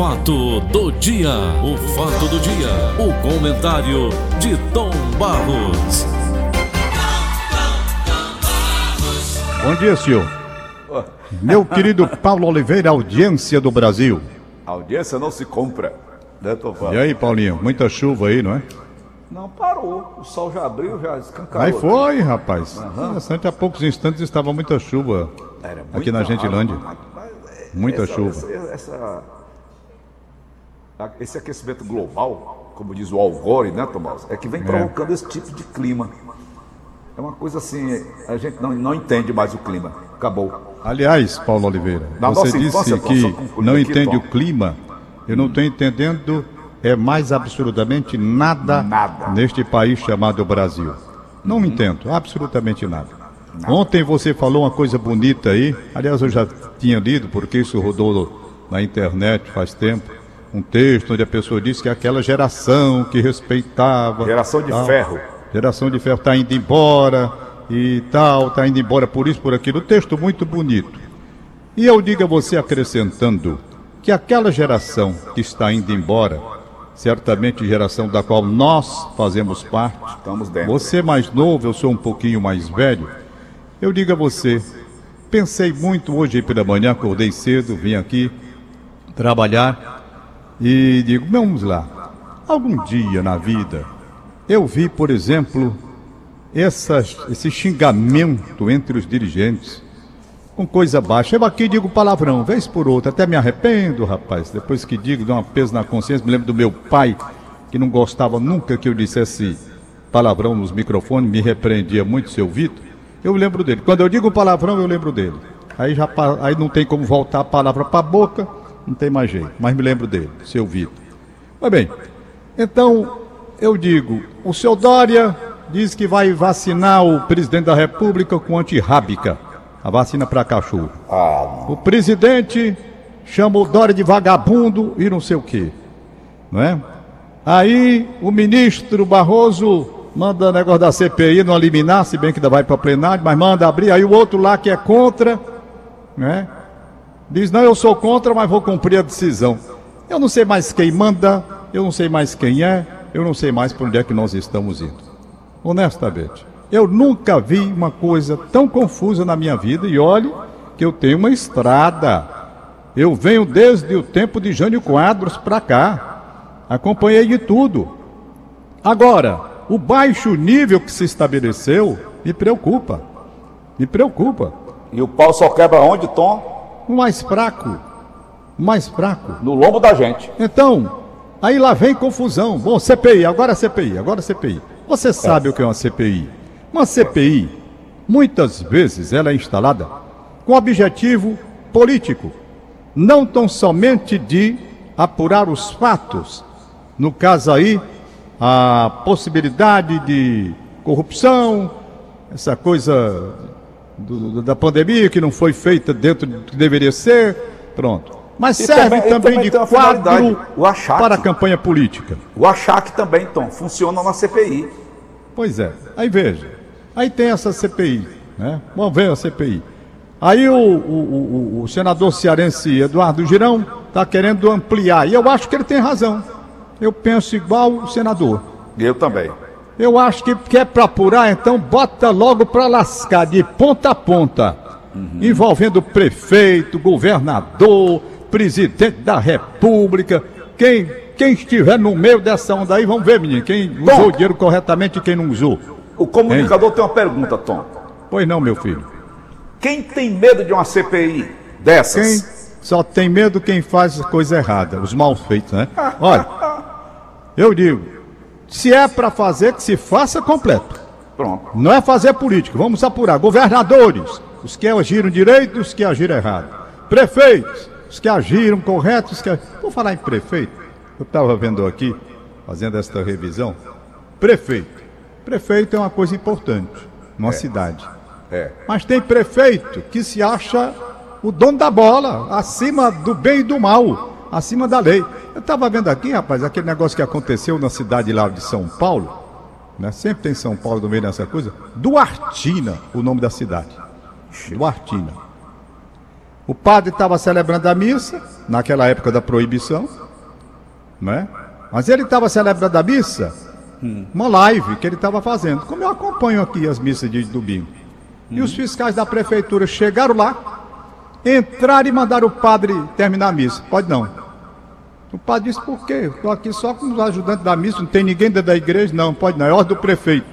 fato do dia, o fato do dia, o comentário de Tom Barros. Bom dia, senhor. Meu querido Paulo Oliveira, audiência do Brasil. A audiência não se compra, né, Tom E aí, Paulinho, muita chuva aí, não é? Não parou, o sol já abriu, já escancarou. Aí foi, rapaz. Interessante, há poucos instantes estava muita chuva Era aqui na Gentilândia. Muita essa- chuva. essa- essa- esse aquecimento global, como diz o Algore, né, Tomás? É que vem provocando esse tipo de clima. É uma coisa assim, a gente não, não entende mais o clima. Acabou. Aliás, Paulo Oliveira, Na você disse que não aqui, entende Tom. o clima. Eu não estou entendendo é mais absolutamente nada, Nada. Uhum. neste país chamado Brasil. Não entendo, absolutamente nada. Ontem você falou uma coisa bonita aí, aliás, eu já tinha lido, porque isso rodou na internet faz tempo, um texto onde a pessoa disse que aquela geração que respeitava. Geração de tal, ferro. Geração de ferro está indo embora e tal, está indo embora por isso, por aquilo. Texto muito bonito. E eu digo a você, acrescentando, que aquela geração que está indo embora, certamente geração da qual nós fazemos parte, Estamos dentro. você é mais novo, eu sou um pouquinho mais velho, eu digo a você, pensei muito hoje pela manhã, acordei cedo, vim aqui trabalhar e digo, vamos lá, algum dia na vida eu vi, por exemplo, essas, esse xingamento entre os dirigentes com coisa baixa. Eu aqui digo palavrão, vez por outra, até me arrependo, rapaz. Depois que digo, dou uma peso na consciência. Me lembro do meu pai, que não gostava nunca que eu dissesse palavrão nos microfones, me repreendia muito, seu Vitor. Eu lembro dele. Quando eu digo palavrão, eu lembro dele. Aí, já, aí não tem como voltar a palavra para a boca, não tem mais jeito. Mas me lembro dele, seu Vitor. Mas bem, então eu digo, o seu Dória diz que vai vacinar o presidente da República com antirrábica, a vacina para cachorro. O presidente chama o Dória de vagabundo e não sei o quê, não é? Aí o ministro Barroso manda negócio da CPI não eliminar, se bem que ainda vai para plenário, mas manda abrir. Aí o outro lá que é contra, né? Diz, não, eu sou contra, mas vou cumprir a decisão. Eu não sei mais quem manda, eu não sei mais quem é, eu não sei mais para onde é que nós estamos indo. Honestamente, eu nunca vi uma coisa tão confusa na minha vida e olhe que eu tenho uma estrada. Eu venho desde o tempo de Jânio Quadros para cá. Acompanhei de tudo. Agora, o baixo nível que se estabeleceu me preocupa. Me preocupa. E o pau só quebra onde, Tom? O mais fraco. O mais fraco. No lombo da gente. Então, aí lá vem confusão. Bom, CPI, agora CPI, agora CPI. Você sabe o que é uma CPI? Uma CPI, muitas vezes, ela é instalada com objetivo político, não tão somente de apurar os fatos. No caso aí, a possibilidade de corrupção, essa coisa do- da pandemia que não foi feita dentro do que deveria ser, pronto. Mas E serve também- também, de quadro para a campanha política. O achaque também, Tom, funciona na CPI. Pois é. Aí veja. Aí tem essa CPI, né? Vamos ver a CPI. Aí o, o- o- o senador cearense Eduardo Girão está querendo ampliar. E eu acho que ele tem razão. Eu penso igual o senador. Eu também. Eu acho que quer para apurar, então bota logo para lascar de ponta a ponta, envolvendo prefeito, governador, presidente da república, quem, quem estiver no meio dessa onda aí, vamos ver, menino, quem usou o dinheiro corretamente e quem não usou. O comunicador tem uma pergunta, Tom. Pois não, meu filho. Quem tem medo de uma CPI Quem dessas? só tem medo quem faz coisa errada, os mal feitos, né? Olha, eu digo, se é para fazer, que se faça completo. Pronto. Não é fazer política, vamos apurar. Governadores, os que agiram direito e os que agiram errado. Prefeitos, os que agiram correto, os que. Vou falar em prefeito. Eu estava vendo aqui, fazendo esta revisão. Prefeito. Prefeito é uma coisa importante numa cidade. É. Mas tem prefeito que se acha o dono da bola, acima do bem e do mal, acima da lei. Eu estava vendo aqui, rapaz, aquele negócio que aconteceu na cidade lá de São Paulo, né? Sempre tem São Paulo no meio dessa coisa. Duartina, o nome da cidade. Duartina. O padre estava celebrando a missa, naquela época da proibição, né? Mas ele estava celebrando a missa, uma live que ele estava fazendo, como eu acompanho aqui as missas de domingo. E os fiscais da prefeitura chegaram lá, entraram e mandaram o padre terminar a missa. Pode não. O padre disse, por quê? Estou aqui só com os ajudantes da missa, não tem ninguém dentro da igreja? Não, pode não, é ordem do prefeito.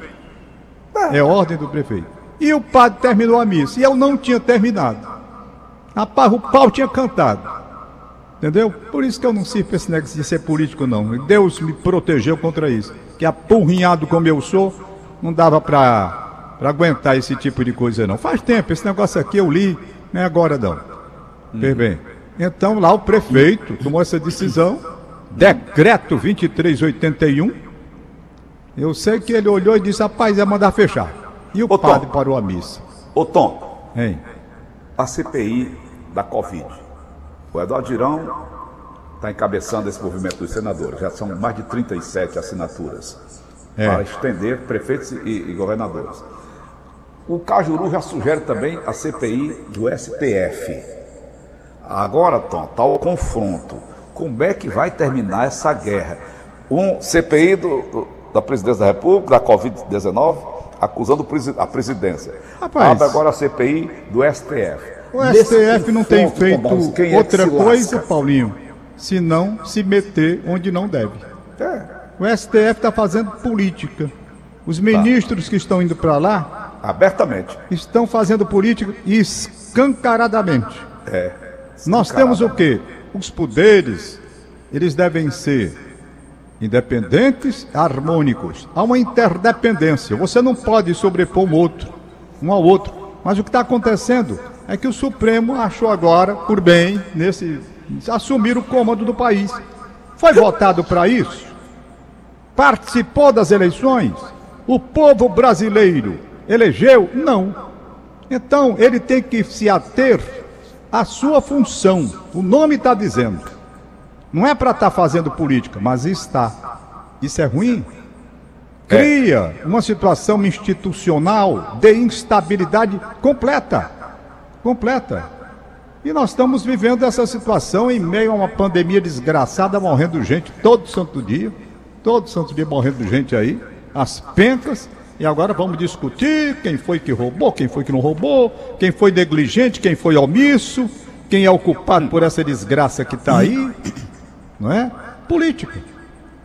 É ordem do prefeito. E o padre terminou a missa, e eu não tinha terminado. Rapaz, o pau tinha cantado. Entendeu? Por isso que eu não sirvo esse negócio de ser político, não. Deus me protegeu contra isso. Que apurrinhado como eu sou, não dava para aguentar esse tipo de coisa, não. Faz tempo, esse negócio aqui eu li, não é agora não. Uhum. bem. Então lá o prefeito tomou essa decisão, decreto 2381. Eu sei que ele olhou e disse, rapaz, é mandar fechar. E o padre Tom. parou a missa. Ô Tom, hein? a CPI da Covid o Eduardo Girão está encabeçando esse movimento dos senadores. Já são mais de 37 assinaturas é. para estender prefeitos e, e governadores. O Cajuru já sugere também a CPI do STF. Agora, Tom, está o confronto. Como é que vai terminar essa guerra? Um CPI do, do, da presidência da República, da Covid-19, acusando a presidência. Rapaz. Abre agora a CPI do STF. O STF não tem feito é outra coisa, Paulinho, senão se meter onde não deve. É. O STF está fazendo política. Os ministros tá. que estão indo para lá. Abertamente. Estão fazendo política escancaradamente. É. Nós temos o quê? Os poderes, eles devem ser independentes, harmônicos. Há uma interdependência. Você não pode sobrepor um outro, um ao outro. Mas o que está acontecendo é que o Supremo achou agora, por bem, nesse assumir o comando do país. Foi votado para isso? Participou das eleições? O povo brasileiro elegeu? Não. Então ele tem que se ater à sua função. O nome está dizendo. Não é para estar tá fazendo política, mas está. Isso é ruim? Cria uma situação institucional de instabilidade completa completa. E nós estamos vivendo essa situação em meio a uma pandemia desgraçada, morrendo gente todo santo dia, todo santo dia morrendo gente aí, as pencas, e agora vamos discutir quem foi que roubou, quem foi que não roubou, quem foi negligente, quem foi omisso, quem é o culpado por essa desgraça que está aí, não é? Política.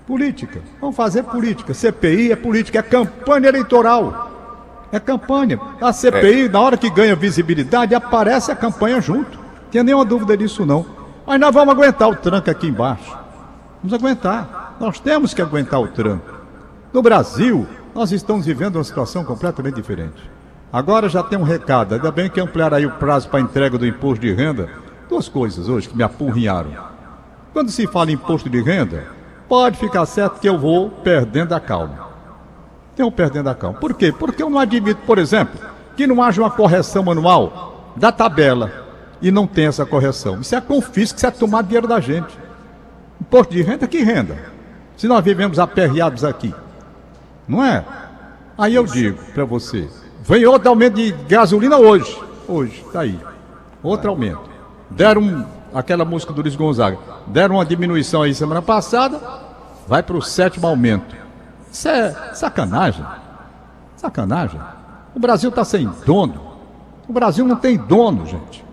Política. Vamos fazer política. CPI é política, é campanha eleitoral. É campanha. A CPI, é. na hora que ganha visibilidade, aparece a campanha junto. Não tem nenhuma dúvida disso, não. Mas nós vamos aguentar o tranco aqui embaixo. Vamos aguentar. Nós temos que aguentar o tranco. No Brasil, nós estamos vivendo uma situação completamente diferente. Agora já tem um recado, ainda bem que ampliaram aí o prazo para entrega do imposto de renda. Duas coisas hoje que me apurrinharam. Quando se fala em imposto de renda, pode ficar certo que eu vou perdendo a calma estão perdendo a calma. Por quê? Porque eu não admito, por exemplo, que não haja uma correção manual da tabela e não tem essa correção. Isso é confisco, isso é tomar dinheiro da gente. Imposto de renda, que renda? Se nós vivemos aperreados aqui. Não é? Aí eu digo para você, vem outro aumento de gasolina hoje. Hoje, tá aí. Outro aumento. Deram aquela música do Luiz Gonzaga. Deram uma diminuição aí semana passada, vai para o sétimo aumento. Isso é sacanagem. Sacanagem. O Brasil está sem dono. O Brasil não tem dono, gente.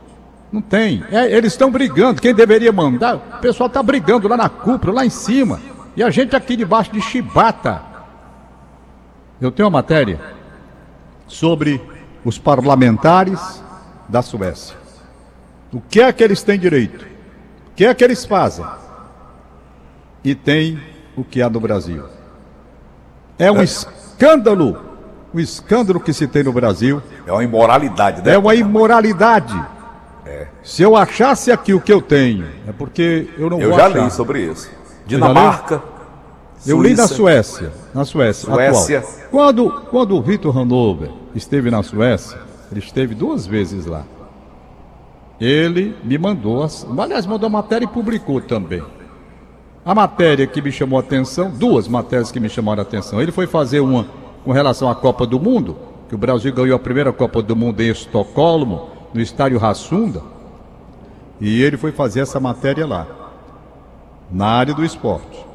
Não tem. É, eles estão brigando. Quem deveria mandar? O pessoal está brigando lá na cúpula, lá em cima. E a gente aqui debaixo de chibata. Eu tenho uma matéria sobre os parlamentares da Suécia. O que é que eles têm direito? O que é que eles fazem? E tem o que há no Brasil. É um escândalo. O escândalo que se tem no Brasil. É uma imoralidade, né? É uma imoralidade. É. Se eu achasse aqui o que eu tenho, é porque eu não eu vou Eu já li sobre isso. Dinamarca. Eu li na Suécia, na Suécia, Suécia. Atual. Quando, quando o Vitor Hanover esteve na Suécia, ele esteve duas vezes lá. Ele me mandou, aliás, mandou a matéria e publicou também. A matéria que me chamou a atenção, duas matérias que me chamaram a atenção. Ele foi fazer uma com relação à Copa do Mundo, que o Brasil ganhou a primeira Copa do Mundo em Estocolmo, no estádio Rassunda. E ele foi fazer essa matéria lá, na área do esporte,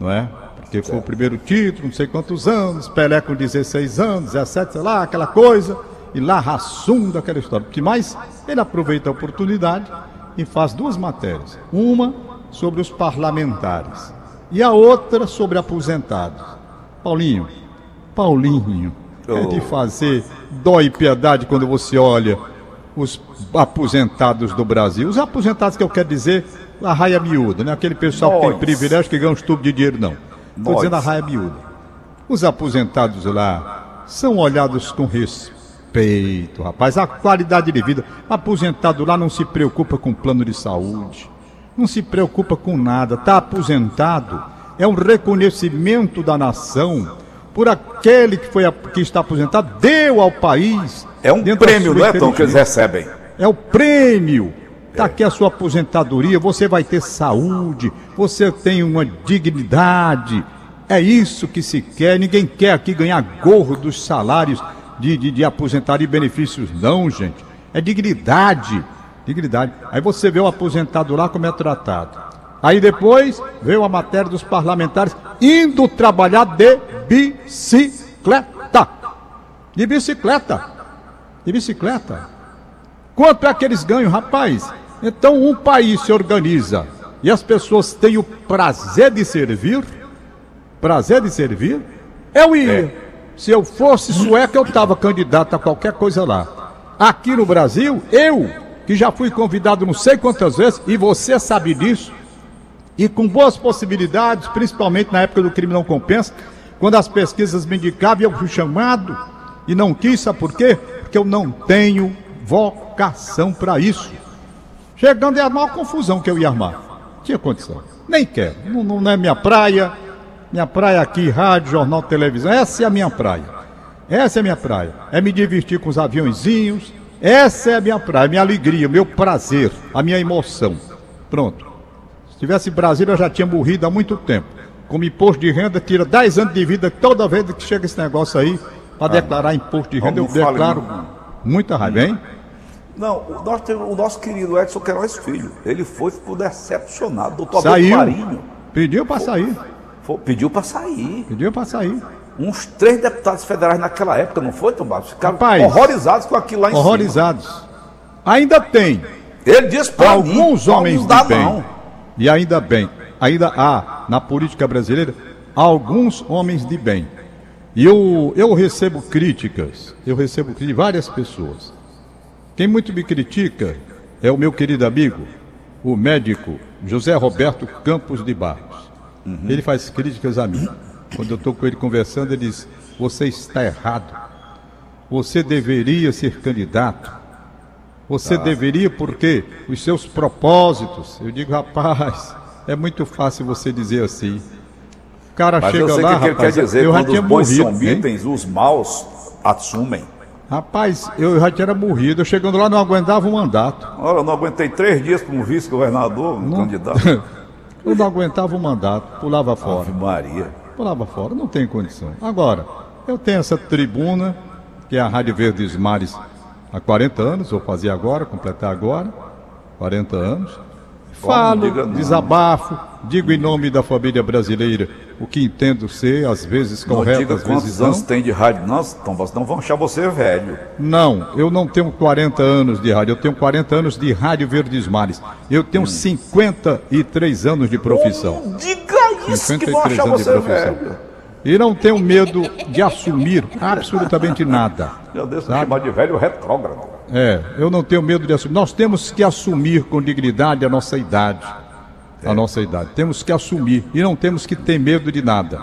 não é? Porque foi o primeiro título, não sei quantos anos, Pelé com 16 anos, 17, sei lá, aquela coisa, e lá rassunda aquela história. Porque mais ele aproveita a oportunidade e faz duas matérias. Uma sobre os parlamentares e a outra sobre aposentados. Paulinho, Paulinho, é de fazer dó e piedade quando você olha os aposentados do Brasil. Os aposentados que eu quero dizer, a raia miúda, né? Aquele pessoal que tem Nós. privilégio que ganha uns tubos de dinheiro, não. Estou Nós. dizendo a raia miúda. Os aposentados lá são olhados com respeito, rapaz. A qualidade de vida. Aposentado lá não se preocupa com plano de saúde. Não se preocupa com nada. Está aposentado. É um reconhecimento da nação por aquele que, foi, que está aposentado, deu ao país. É um prêmio, não é, Tom, que eles recebem. É o prêmio. Está aqui a sua aposentadoria, você vai ter saúde, você tem uma dignidade. É isso que se quer. Ninguém quer aqui ganhar gorro dos salários de, de, de e benefícios, não, gente. É dignidade. Dignidade. Aí você vê o aposentado lá como é tratado. Aí depois veio a matéria dos parlamentares indo trabalhar de bicicleta. De bicicleta. De bicicleta. Quanto é que eles ganham, rapaz? Então um país se organiza e as pessoas têm o prazer de servir. Prazer de servir? Eu ia. Se eu fosse sueco, eu estava candidato a qualquer coisa lá. Aqui no Brasil, eu, que já fui convidado não sei quantas vezes, e você sabe disso, e com boas possibilidades, principalmente na época do crime não compensa, quando as pesquisas me indicavam, eu fui chamado e não quis, sabe por quê? Porque eu não tenho vocação para isso. Chegando é a maior confusão que eu ia armar. Tinha condição. Nem quero. Não, não- é minha praia. Minha praia aqui, rádio, jornal, televisão. Essa é a minha praia. Essa é a minha praia. É me divertir com os aviãozinhos. Essa é a minha praia, minha alegria, meu prazer, a minha emoção. Pronto. Se tivesse Brasília, eu já tinha morrido há muito tempo. Como imposto de renda, tira 10 anos de vida toda vez que chega esse negócio aí para declarar imposto de renda. Eu declaro muita raiva, hein? Não, o nosso, o nosso querido Edson Queiroz Filho, ele foi ficou decepcionado. Doutor Saiu. Marinho Pediu para sair. foi- pediu para sair. Pediu para sair. Uns três deputados federais naquela época, não foi, Tomás? Ficaram Rapaz, horrorizados com aquilo lá em Horrorizados. Ainda tem cima. Ele disse para alguns mim, homens não dá de bem. não. E ainda bem, ainda há na política brasileira alguns homens de bem. E eu, eu recebo críticas, eu recebo críticas de várias pessoas. Quem muito me critica é o meu querido amigo, o médico José Roberto Campos de Barros. Ele faz críticas a mim. Quando eu estou com ele conversando, ele diz: Você está errado. Você deveria ser candidato. Você deveria, porque os seus propósitos. Eu digo, rapaz, é muito fácil você dizer assim. O cara Mas chega eu sei lá, que rapaz, quer dizer, eu já quando tinha os bons morrido. hein? omitem, os maus assumem. Rapaz, eu já tinha morrido. Eu chegando lá não aguentava o mandato. Olha, eu não aguentei três dias como vice-governador, um candidato. Eu não aguentava o mandato, pulava fora. Ave Maria. Pulava fora, não tem condição. Agora, eu tenho essa tribuna, que é a Rádio Verdes Mares, há 40 anos, vou fazer agora, completar agora, 40 anos. Falo, não. desabafo, digo em nome da família brasileira o que entendo ser, às vezes correto, diga às quantos vezes anos não. tem de rádio. Nós, então, não vão achar você velho. Não, eu não tenho 40 anos de rádio, eu tenho 40 anos de Rádio Verdes Mares. Eu tenho 53 anos de profissão. Não diga isso que vão 53 achar anos de você profissão. velho. E não tenho medo de assumir absolutamente nada. Meu Deus, Sabe? chamar de velho retrógrado. É, eu não tenho medo de assumir. Nós temos que assumir com dignidade a nossa idade. A nossa idade. Temos que assumir. E não temos que ter medo de nada.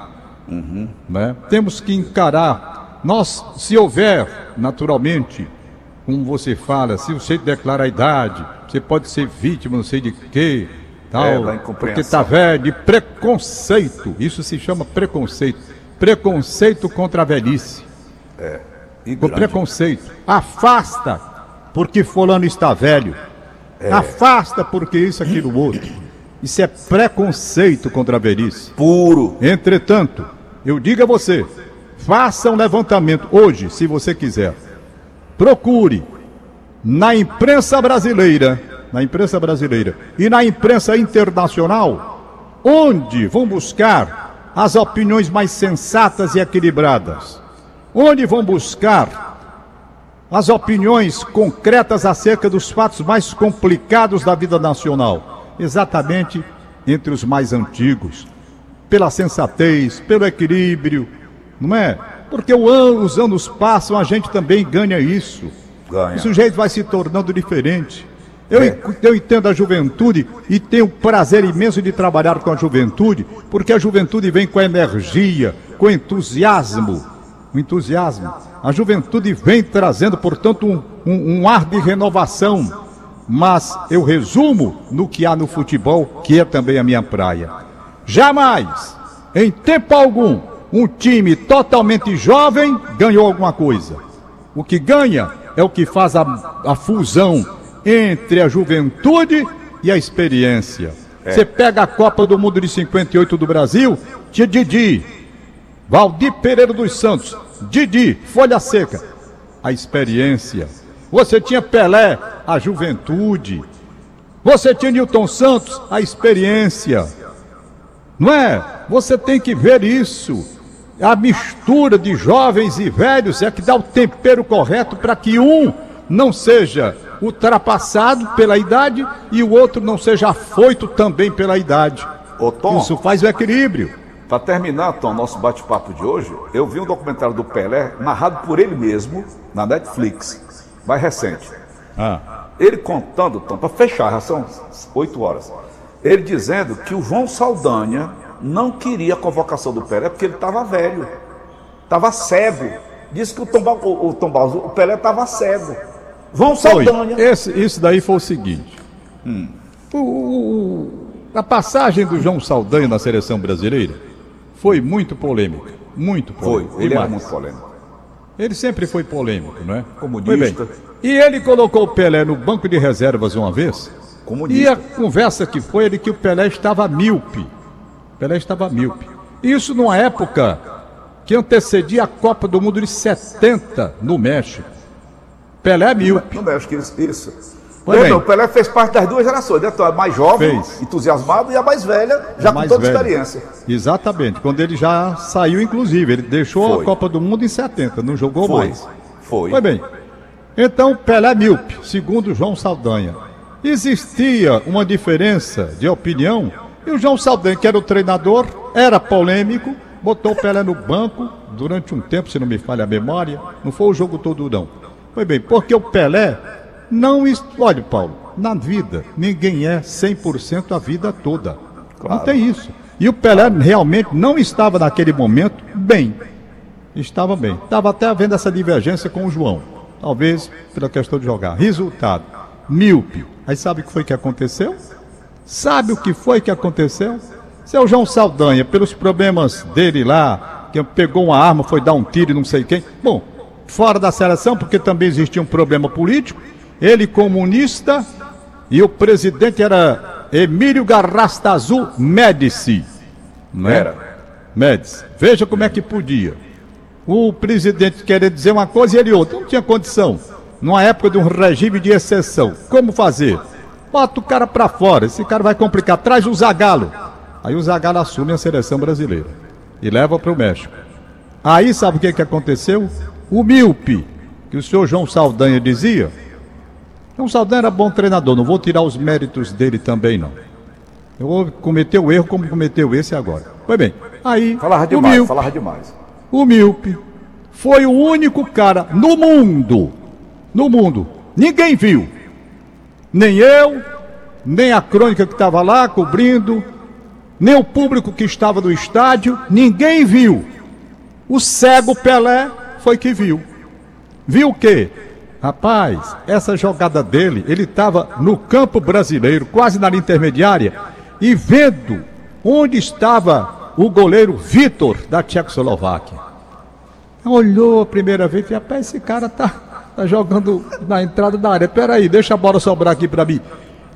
Né? Temos que encarar. Nós, se houver, naturalmente, como você fala, se você declara a idade, você pode ser vítima, não sei de quê, tal, É, porque está velho, de preconceito. Isso se chama preconceito. Preconceito contra a velhice. Com grande. preconceito. Afasta, porque fulano está velho. É. Afasta, porque isso, aquilo, outro. Isso é preconceito contra a velhice. Puro. Entretanto, eu digo a você, faça um levantamento hoje, se você quiser. Procure na imprensa brasileira, na imprensa brasileira e na imprensa internacional, onde vão buscar as opiniões mais sensatas e equilibradas? Onde vão buscar as opiniões concretas acerca dos fatos mais complicados da vida nacional? Exatamente entre os mais antigos, pela sensatez, pelo equilíbrio, não é? Porque os anos passam, a gente também ganha isso. Ganha. O sujeito vai se tornando diferente. Eu, é. eu entendo a juventude e tenho prazer imenso de trabalhar com a juventude, porque a juventude vem com energia, com entusiasmo. O entusiasmo. A juventude vem trazendo, portanto, um, um, um ar de renovação. Mas eu resumo no que há no futebol, que é também a minha praia. Jamais, em tempo algum, um time totalmente jovem ganhou alguma coisa. O que ganha é o que faz a, a fusão entre a juventude e a experiência. É. Você pega a Copa do Mundo de 58 do Brasil, tinha Didi, Valdir Pereira dos Santos, Didi, Folha Seca, a experiência. Você tinha Pelé, a juventude. Você tinha Newton Santos, a experiência. Não é? Você tem que ver isso. A mistura de jovens e velhos é que dá o tempero correto para que um não seja ultrapassado pela idade e o outro não seja afoito também pela idade. Ô, Tom, Isso faz o equilíbrio. Para terminar, Tom, nosso bate-papo de hoje, eu vi um documentário do Pelé narrado por ele mesmo na Netflix, mais recente. Ah. Ele contando, Tom, para fechar, já são oito horas. Ele dizendo que o João Saldanha não queria a convocação do Pelé porque ele estava velho, estava cego. Disse que o Tom, o, o, Tom o Pelé estava cego. Vão Saldanha. Esse, isso daí foi o seguinte. Hum. O, o, a passagem do João Saldanha na seleção brasileira foi muito polêmica. Muito polêmica. Foi, ele era muito polêmico. Ele sempre foi polêmico, não é? Comunista. E ele colocou o Pelé no banco de reservas uma vez. Comunista. E a conversa que foi ele que o Pelé estava míope. Pelé estava míope. Isso numa época que antecedia a Copa do Mundo de 70 no México. Pelé míope. No México, isso. Isso. o Pelé fez parte das duas gerações, né? A mais jovem, fez. entusiasmado, e a mais velha, já com toda velha. experiência. Exatamente, quando ele já saiu, inclusive. Ele deixou Foi. a Copa do Mundo em 70, não jogou Foi. mais. Foi. Foi bem. Então, Pelé é míope, segundo João Saldanha. Existia uma diferença de opinião e o João Saldanha, que era o treinador, era polêmico, botou o Pelé no banco durante um tempo, se não me falha a memória. Não foi o jogo todo, não. Foi bem, porque o Pelé não. Olha, Paulo, na vida, ninguém é 100% a vida toda. Claro. Não tem isso. E o Pelé realmente não estava naquele momento bem. Estava bem. Estava até havendo essa divergência com o João. Talvez pela questão de jogar. Resultado: míope. Aí sabe o que foi que aconteceu? Sabe o que foi que aconteceu? Seu João Saldanha, pelos problemas dele lá, que pegou uma arma, foi dar um tiro e não sei quem. Bom, fora da seleção, porque também existia um problema político. Ele comunista e o presidente era Emílio Garrastazu Médici. Não é? era? Médici. Veja como é que podia. O presidente querer dizer uma coisa e ele outra. Não tinha condição. Numa época de um regime de exceção. Como fazer? Bota o cara para fora, esse cara vai complicar. Traz o Zagalo. Aí o Zagalo assume a seleção brasileira e leva para o México. Aí sabe o que, que aconteceu? O míope, que o senhor João Saldanha dizia. João Saldanha era bom treinador, não vou tirar os méritos dele também, não. Eu vou cometer o erro como cometeu esse agora. Foi bem. Aí. Falava demais, o míope, falava demais. O míope foi o único cara no mundo, no mundo, ninguém viu nem eu, nem a crônica que estava lá cobrindo, nem o público que estava no estádio, ninguém viu. O cego Pelé foi que viu. Viu o quê? Rapaz, essa jogada dele, ele estava no campo brasileiro, quase na intermediária, e vendo onde estava o goleiro Vitor da Tchecoslováquia. Olhou a primeira vez e disse, rapaz, esse cara tá Tá jogando na entrada da área. Peraí, deixa a bola sobrar aqui para mim.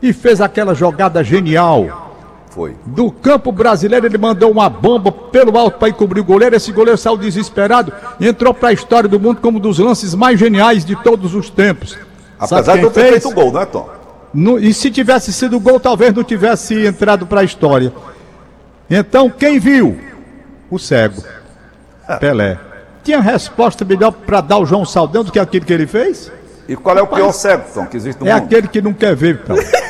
E fez aquela jogada genial. Foi. Do campo brasileiro, ele mandou uma bomba pelo alto para encobrir o goleiro. Esse goleiro saiu desesperado e entrou para a história do mundo como um dos lances mais geniais de todos os tempos. Apesar de não ter feito gol, né, Tom? No, e se tivesse sido gol, talvez não tivesse entrado para a história. Então, quem viu? O cego. Pelé. Tinha resposta melhor para dar o João Saldão do que aquilo que ele fez? E qual é o pior cego, Tom, que existe no É mundo? aquele que não quer ver, então.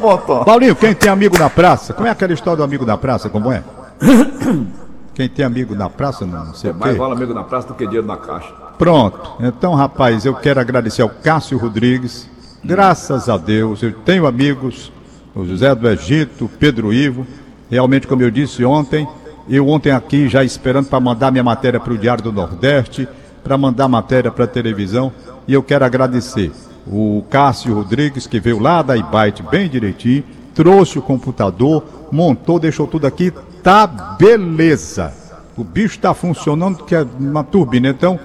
Bom, Tom. Paulinho, quem tem amigo na praça? Como é aquela história do amigo na praça? Como é? Quem tem amigo na praça, não, não sei o Mais quê. vale amigo na praça do que dinheiro na caixa. Pronto. Então, rapaz, eu quero agradecer ao Cássio Rodrigues. Graças a Deus, eu tenho amigos, o José do Egito, o Pedro Ivo. Realmente, como eu disse ontem, eu ontem aqui já esperando para mandar minha matéria para o Diário do Nordeste, para mandar matéria para a televisão. E eu quero agradecer o Cássio Rodrigues, que veio lá da Ibite bem direitinho, trouxe o computador, montou, deixou tudo aqui, tá beleza. O bicho está funcionando, que é uma turbina. Então,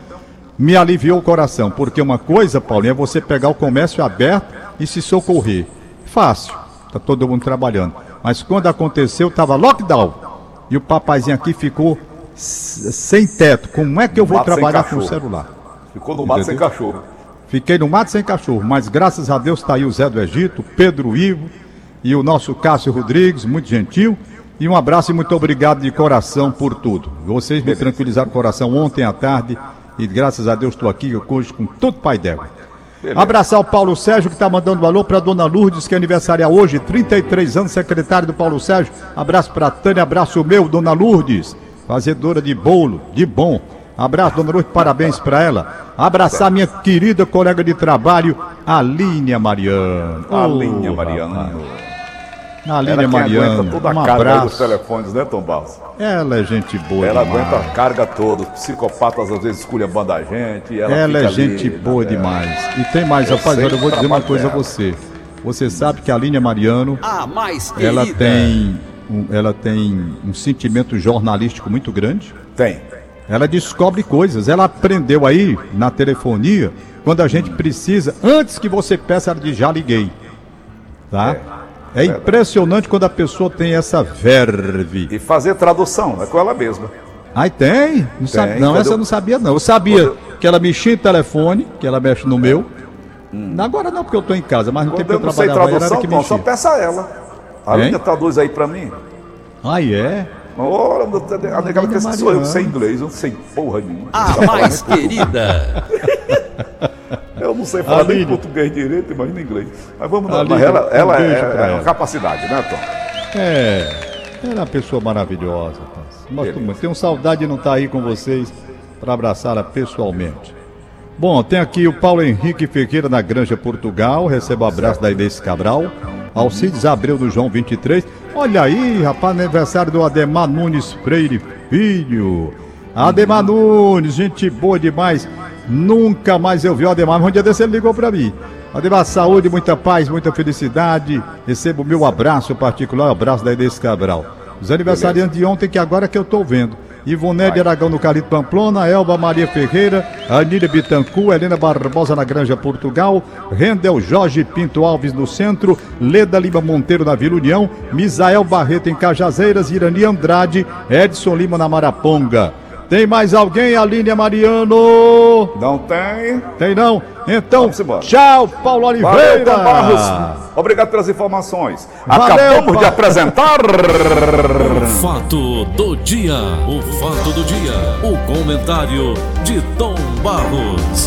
me aliviou o coração, porque uma coisa, Paulinho, é você pegar o comércio aberto e se socorrer. Fácil, tá todo mundo trabalhando. Mas quando aconteceu, tava lockdown. E o papazinho aqui ficou sem teto. Como é que eu vou trabalhar com o celular? Ficou no mato sem cachorro. Fiquei no mato sem cachorro, mas graças a Deus está aí o Zé do Egito, Pedro Ivo e o nosso Cássio Rodrigues, muito gentil. E um abraço e muito obrigado de coração por tudo. Vocês me tranquilizaram o coração ontem à tarde e graças a Deus estou aqui hoje com todo pai d'égua. Abraçar o Paulo Sérgio que está mandando valor para Dona Lourdes, que é aniversária hoje, 33 anos, secretário do Paulo Sérgio. Abraço para Tânia, abraço meu, Dona Lourdes, fazedora de bolo, de bom. Abraço, Dona Lourdes, parabéns para ela. Abraçar minha querida colega de trabalho, Aline Mariano. A Ô, linha, rapaz. Mariano. Aline Ela Mariano, aguenta toda a um carga aí dos abraço. telefones, né, Tom Barros? Ela é gente boa Ela demais. aguenta a carga toda. Os psicopatas às vezes esculhambando a gente. e Ela, Ela é fica ali, gente né, boa é. demais. E tem mais, Eu rapaz, olha, eu vou dizer uma coisa a você. Você sabe que a Aline Mariano, A mais querida. ela tem, um, ela tem um sentimento jornalístico muito grande. Tem. Ela descobre coisas. Ela aprendeu aí na telefonia, quando a gente precisa, antes que você peça, ela diz, já liguei. Tá? É, impressionante quando a pessoa tem essa verve. E fazer tradução, é com ela mesma. Ai, tem? Não, sabe- não essa eu- não sabia, não. Eu sabia que ela mexia em telefone, que ela mexe no meu. Agora não, porque eu tô em casa, mas no Quando tempo eu que não eu trabalhava aí, era tradução, ela que Tom, só mexia. peça a ela. A linha traduz aí pra mim. Ah, é? Ora, a negada que sou eu sei inglês, eu não sei porra nenhuma. A mais querida. Eu não sei falar nem Aline. português direito, imagina inglês. Mas vamos lá. Mas ela, ela um é, pra é capacidade, né, Tom? É. Ela é uma pessoa maravilhosa. rapaz. Gosto muito. Tenho saudade de não estar aí com vocês para abraçá-la pessoalmente. Bom, tem aqui o Paulo Henrique Ferreira na Granja Portugal. Recebo o abraço da Inês Cabral. Alcides Abreu do João 23. Olha aí, rapaz, aniversário do Ademar Nunes Freire Filho. Ademar Nunes, gente boa demais. Nunca mais eu vi o Ademar, mas um dia desse ele ligou para mim. Ademar, saúde, muita paz, muita felicidade. Recebo o meu abraço particular, o abraço da Inês Cabral. Os aniversariantes de ontem, que agora que eu tô vendo. Ivonete de Aragão no Carlito Pamplona, Elba Maria Ferreira, Anília Bitancu, Helena Barbosa na Granja Portugal, Rendel Jorge Pinto Alves no centro, Leda Lima Monteiro na Vila União, Misael Barreto em Cajazeiras, Irani Andrade, Edson Lima na Maraponga. Tem mais alguém, Aline Mariano? Não tem. Tem não? Então, tchau, Paulo Valeu, Oliveira! Tom Barros. Obrigado pelas informações. Valeu, Acabamos de apresentar. O fato do dia. O fato do dia. O comentário de Tom Barros.